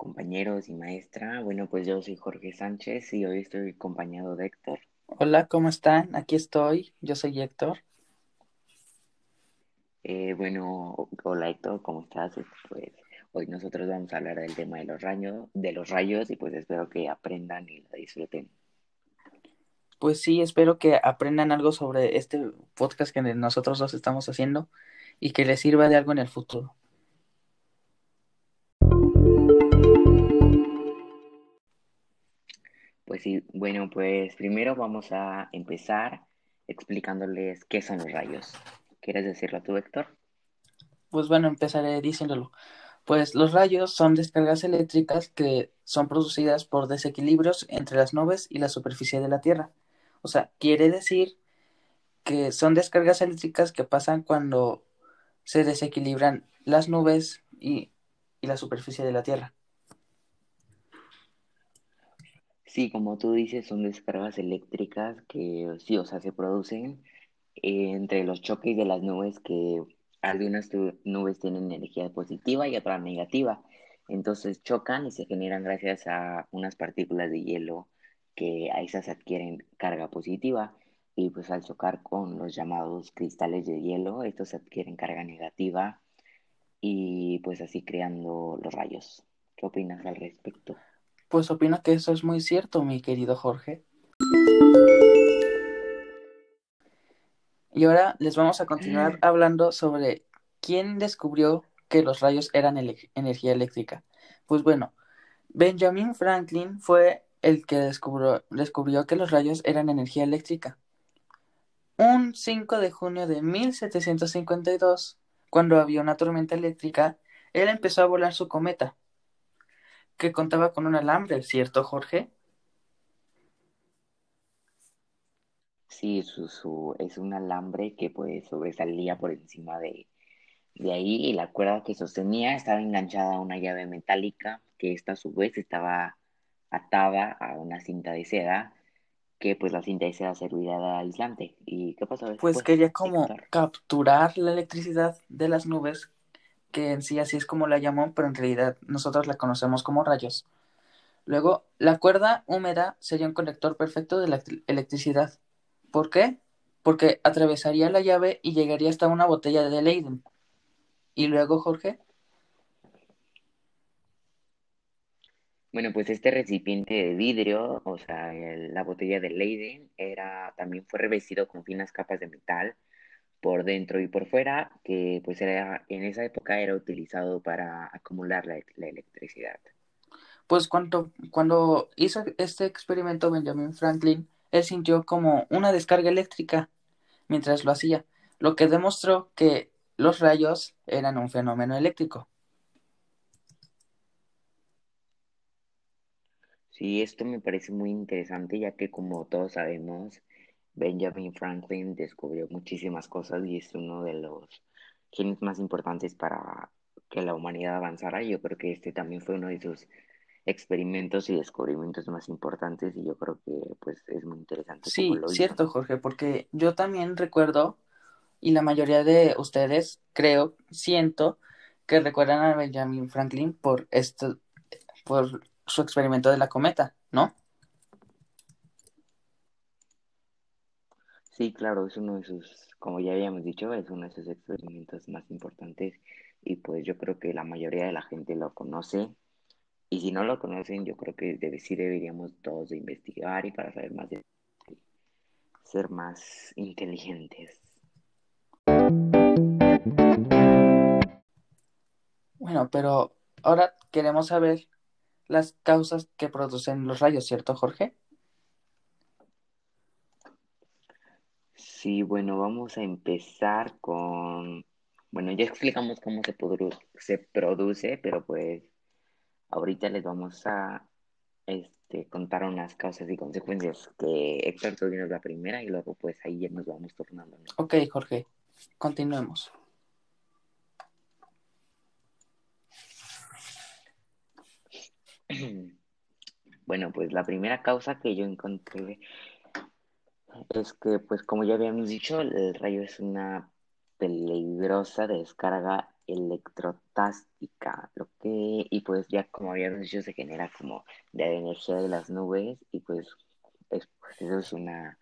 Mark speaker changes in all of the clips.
Speaker 1: compañeros y maestra. Bueno, pues yo soy Jorge Sánchez y hoy estoy acompañado de Héctor.
Speaker 2: Hola, ¿cómo están? Aquí estoy. Yo soy Héctor.
Speaker 1: Eh, bueno, hola Héctor, ¿cómo estás? Pues hoy nosotros vamos a hablar del tema de los rayos, de los rayos y pues espero que aprendan y lo disfruten.
Speaker 2: Pues sí, espero que aprendan algo sobre este podcast que nosotros dos estamos haciendo y que les sirva de algo en el futuro.
Speaker 1: Pues sí, bueno, pues primero vamos a empezar explicándoles qué son los rayos. ¿Quieres decirlo tú, Héctor?
Speaker 2: Pues bueno, empezaré diciéndolo. Pues los rayos son descargas eléctricas que son producidas por desequilibrios entre las nubes y la superficie de la Tierra. O sea, quiere decir que son descargas eléctricas que pasan cuando se desequilibran las nubes y, y la superficie de la Tierra.
Speaker 1: Sí, como tú dices, son descargas eléctricas que sí, o sea, se producen entre los choques de las nubes que algunas nubes tienen energía positiva y otras negativa. Entonces chocan y se generan gracias a unas partículas de hielo que a esas adquieren carga positiva y pues al chocar con los llamados cristales de hielo, estos adquieren carga negativa y pues así creando los rayos. ¿Qué opinas al respecto?
Speaker 2: Pues opino que eso es muy cierto, mi querido Jorge. Y ahora les vamos a continuar hablando sobre quién descubrió que los rayos eran energía eléctrica. Pues bueno, Benjamin Franklin fue el que descubrió, descubrió que los rayos eran energía eléctrica. Un 5 de junio de 1752, cuando había una tormenta eléctrica, él empezó a volar su cometa que contaba con un alambre, ¿cierto, Jorge?
Speaker 1: Sí, su, es un alambre que pues sobresalía por encima de, de ahí y la cuerda que sostenía estaba enganchada a una llave metálica que esta a su vez estaba atada a una cinta de seda que pues la cinta de seda servía de aislante. ¿Y qué pasó después?
Speaker 2: Pues quería como capturar la electricidad de las nubes que en sí así es como la llamó, pero en realidad nosotros la conocemos como rayos. Luego, la cuerda húmeda sería un conector perfecto de la electricidad. ¿Por qué? Porque atravesaría la llave y llegaría hasta una botella de Leiden. ¿Y luego, Jorge?
Speaker 1: Bueno, pues este recipiente de vidrio, o sea, la botella de Leiden, era, también fue revestido con finas capas de metal por dentro y por fuera, que pues era, en esa época era utilizado para acumular la, electricidad.
Speaker 2: Pues cuando, cuando hizo este experimento Benjamin Franklin, él sintió como una descarga eléctrica mientras lo hacía, lo que demostró que los rayos eran un fenómeno eléctrico.
Speaker 1: Sí, esto me parece muy interesante, ya que como todos sabemos, Benjamin Franklin descubrió muchísimas cosas y es uno de los genios más importantes para que la humanidad avanzara. Yo creo que este también fue uno de sus experimentos y descubrimientos más importantes y yo creo que pues es muy interesante.
Speaker 2: Sí, cierto Jorge, porque yo también recuerdo y la mayoría de ustedes creo, siento que recuerdan a Benjamin Franklin por esto, por su experimento de la cometa, ¿no?
Speaker 1: Sí, claro, es uno de sus, como ya habíamos dicho, es uno de sus experimentos más importantes y pues yo creo que la mayoría de la gente lo conoce y si no lo conocen yo creo que sí deberíamos todos de investigar y para saber más de ser más inteligentes.
Speaker 2: Bueno, pero ahora queremos saber las causas que producen los rayos, ¿cierto, Jorge?
Speaker 1: Sí, bueno, vamos a empezar con, bueno, ya explicamos cómo se, se produce, pero pues ahorita les vamos a este, contar unas causas y consecuencias que Héctor tú la primera y luego pues ahí ya nos vamos tornando.
Speaker 2: Ok, Jorge, continuemos.
Speaker 1: Bueno, pues la primera causa que yo encontré es que, pues como ya habíamos dicho, el rayo es una peligrosa descarga electrotástica, lo que, y pues ya como habíamos dicho, se genera como de la energía de las nubes, y pues, es, pues, eso es una,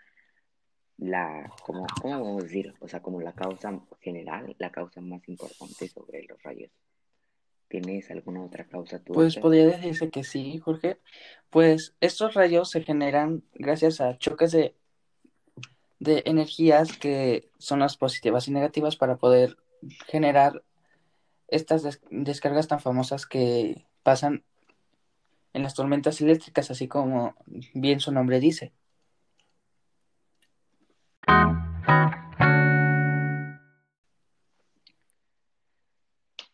Speaker 1: la, como, ¿cómo vamos a decir? O sea, como la causa general, la causa más importante sobre los rayos. ¿Tienes alguna otra causa tú?
Speaker 2: Pues podría decirse que sí, Jorge. Pues estos rayos se generan gracias a choques de, de energías que son las positivas y negativas para poder generar estas descargas tan famosas que pasan en las tormentas eléctricas, así como bien su nombre dice.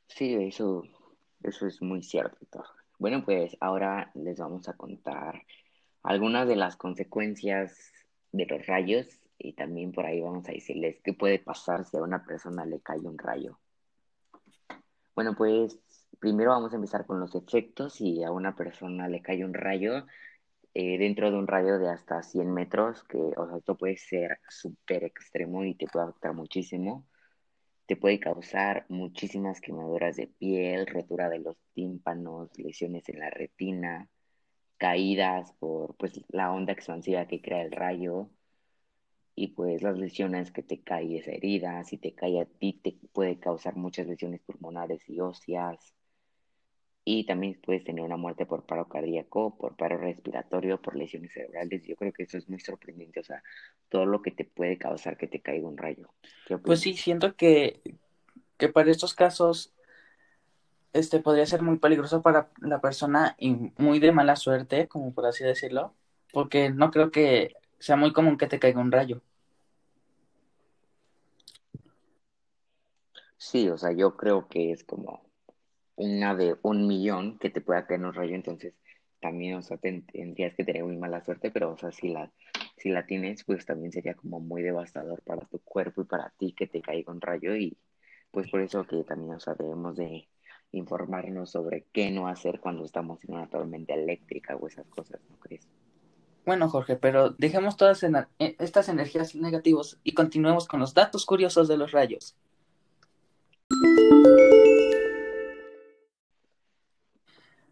Speaker 1: Sí, eso, eso es muy cierto. Bueno, pues ahora les vamos a contar algunas de las consecuencias de los rayos y también por ahí vamos a decirles qué puede pasar si a una persona le cae un rayo. Bueno, pues primero vamos a empezar con los efectos. Si a una persona le cae un rayo, eh, dentro de un radio de hasta 100 metros, que o esto puede ser súper extremo y te puede afectar muchísimo. Te puede causar muchísimas quemaduras de piel, rotura de los tímpanos, lesiones en la retina, caídas por pues, la onda expansiva que crea el rayo, y pues las lesiones que te cae esa herida, si te cae a ti, te puede causar muchas lesiones pulmonares y óseas. Y también puedes tener una muerte por paro cardíaco, por paro respiratorio, por lesiones cerebrales. Yo creo que eso es muy sorprendente, o sea, todo lo que te puede causar que te caiga un rayo.
Speaker 2: Pues sí, siento que, que para estos casos este podría ser muy peligroso para la persona y muy de mala suerte, como por así decirlo, porque no creo que sea muy común que te caiga un rayo.
Speaker 1: Sí, o sea, yo creo que es como una de un millón que te pueda caer un rayo, entonces también, o sea, tendrías que tener muy mala suerte, pero, o sea, si la, si la tienes, pues también sería como muy devastador para tu cuerpo y para ti que te caiga un rayo y pues por eso que también, o sea, debemos de informarnos sobre qué no hacer cuando estamos en una tormenta eléctrica o esas cosas, ¿no crees?
Speaker 2: Bueno, Jorge, pero dejemos todas eh, estas energías negativas y continuemos con los datos curiosos de los rayos.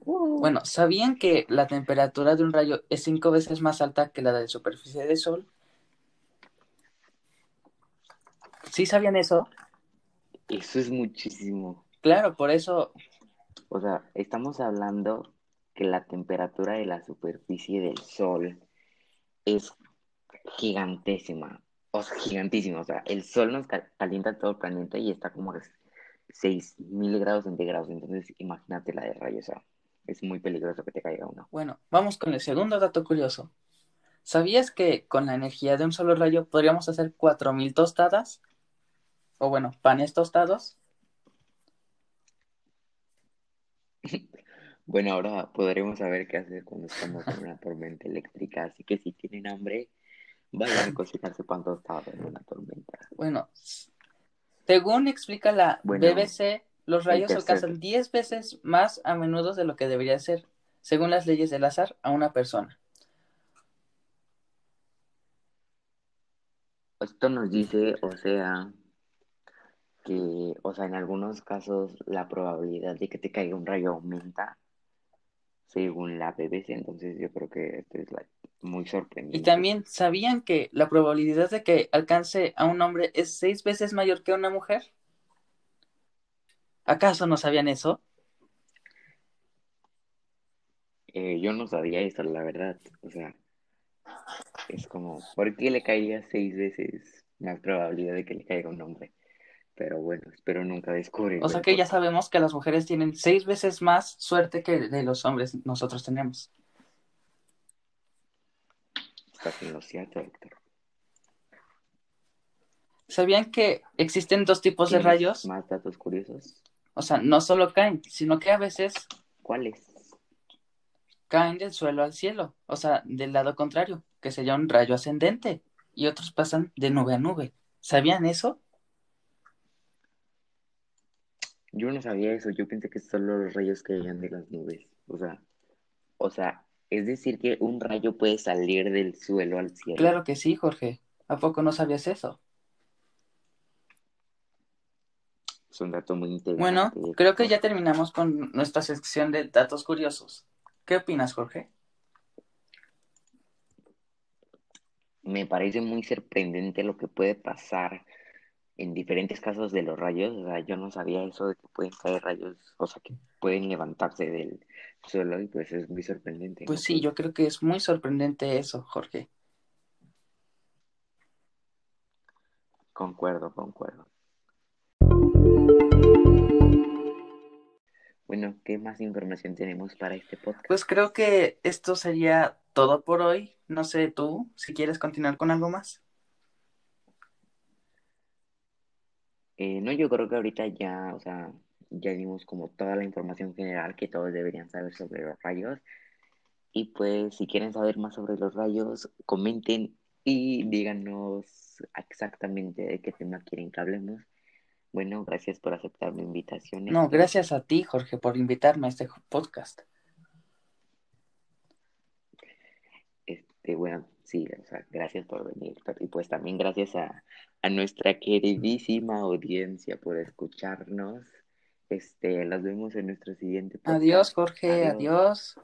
Speaker 2: Bueno, ¿sabían que la temperatura de un rayo es cinco veces más alta que la de la superficie del Sol? ¿Sí sabían eso?
Speaker 1: Eso es muchísimo.
Speaker 2: Claro, por eso.
Speaker 1: O sea, estamos hablando que la temperatura de la superficie del Sol es gigantísima, o sea, o sea, el Sol nos calienta todo el planeta y está como a 6.000 grados centígrados, entonces imagínate la de rayos, o sea, es muy peligroso que te caiga uno.
Speaker 2: Bueno, vamos con el segundo dato curioso. ¿Sabías que con la energía de un solo rayo podríamos hacer 4.000 tostadas? O bueno, panes tostados.
Speaker 1: Bueno, ahora podremos saber qué hacer cuando estamos en una tormenta eléctrica, así que si tienen hambre, vayan a cocinarse cuando están en una tormenta.
Speaker 2: Bueno, según explica la BBC, los rayos alcanzan 10 veces más a menudo de lo que debería ser, según las leyes del azar, a una persona.
Speaker 1: Esto nos dice, o sea, que, o sea, en algunos casos la probabilidad de que te caiga un rayo aumenta según la BBC, entonces yo creo que esto es muy sorprendente.
Speaker 2: Y también, ¿sabían que la probabilidad de que alcance a un hombre es seis veces mayor que a una mujer? ¿Acaso no sabían eso?
Speaker 1: Eh, yo no sabía eso, la verdad. O sea, es como, ¿por qué le caería seis veces más probabilidad de que le caiga un hombre? Pero bueno, espero nunca descubrir.
Speaker 2: O sea que ya sabemos que las mujeres tienen seis veces más suerte que de los hombres nosotros tenemos.
Speaker 1: Estás en lo cierto, Héctor.
Speaker 2: ¿Sabían que existen dos tipos de rayos?
Speaker 1: Más datos curiosos.
Speaker 2: O sea, no solo caen, sino que a veces.
Speaker 1: ¿Cuáles?
Speaker 2: Caen del suelo al cielo, o sea, del lado contrario, que sería un rayo ascendente, y otros pasan de nube a nube. ¿Sabían eso?
Speaker 1: Yo no sabía eso, yo pensé que solo los rayos caían de las nubes. O sea, o sea, es decir que un rayo puede salir del suelo al cielo.
Speaker 2: Claro que sí, Jorge. ¿A poco no sabías eso?
Speaker 1: es un dato muy interesante.
Speaker 2: Bueno, creo que ya terminamos con nuestra sección de datos curiosos. ¿Qué opinas, Jorge?
Speaker 1: Me parece muy sorprendente lo que puede pasar en diferentes casos de los rayos. O sea, yo no sabía eso de que pueden caer rayos, o sea, que pueden levantarse del suelo y pues es muy sorprendente.
Speaker 2: Pues sí, yo creo que es muy sorprendente eso, Jorge.
Speaker 1: Concuerdo, concuerdo. Bueno, ¿qué más información tenemos para este podcast?
Speaker 2: Pues creo que esto sería todo por hoy. No sé tú, si quieres continuar con algo más.
Speaker 1: Eh, no, yo creo que ahorita ya, o sea, ya dimos como toda la información general que todos deberían saber sobre los rayos. Y pues si quieren saber más sobre los rayos, comenten y díganos exactamente de qué tema quieren que hablemos. Bueno, gracias por aceptar mi invitación.
Speaker 2: No, gracias a ti, Jorge, por invitarme a este podcast.
Speaker 1: Este, bueno, sí, o sea, gracias por venir. Y pues también gracias a, a nuestra queridísima audiencia por escucharnos. Este, los vemos en nuestro siguiente
Speaker 2: podcast. Adiós, Jorge, adiós.